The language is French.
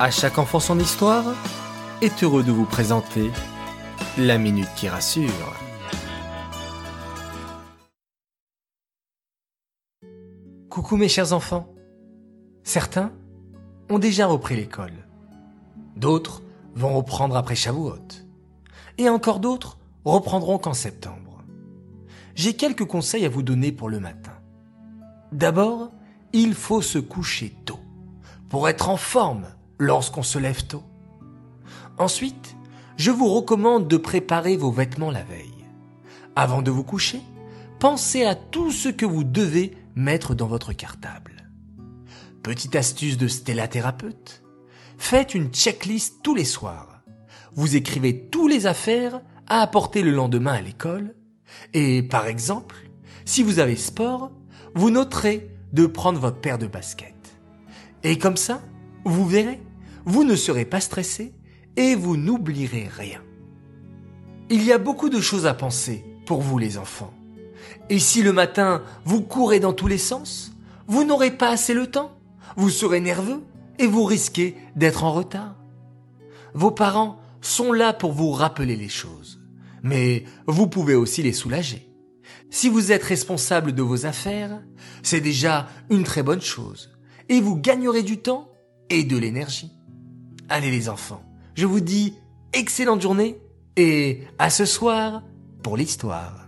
À chaque enfant son histoire est heureux de vous présenter la minute qui rassure. Coucou mes chers enfants. Certains ont déjà repris l'école. D'autres vont reprendre après Shavuot. Et encore d'autres reprendront qu'en septembre. J'ai quelques conseils à vous donner pour le matin. D'abord, il faut se coucher tôt pour être en forme lorsqu'on se lève tôt. Ensuite, je vous recommande de préparer vos vêtements la veille. Avant de vous coucher, pensez à tout ce que vous devez mettre dans votre cartable. Petite astuce de Stella Thérapeute. Faites une checklist tous les soirs. Vous écrivez tous les affaires à apporter le lendemain à l'école. Et par exemple, si vous avez sport, vous noterez de prendre votre paire de baskets. Et comme ça, vous verrez, vous ne serez pas stressé et vous n'oublierez rien. Il y a beaucoup de choses à penser pour vous les enfants. Et si le matin vous courez dans tous les sens, vous n'aurez pas assez le temps, vous serez nerveux et vous risquez d'être en retard. Vos parents sont là pour vous rappeler les choses, mais vous pouvez aussi les soulager. Si vous êtes responsable de vos affaires, c'est déjà une très bonne chose, et vous gagnerez du temps et de l'énergie. Allez les enfants, je vous dis excellente journée et à ce soir pour l'histoire.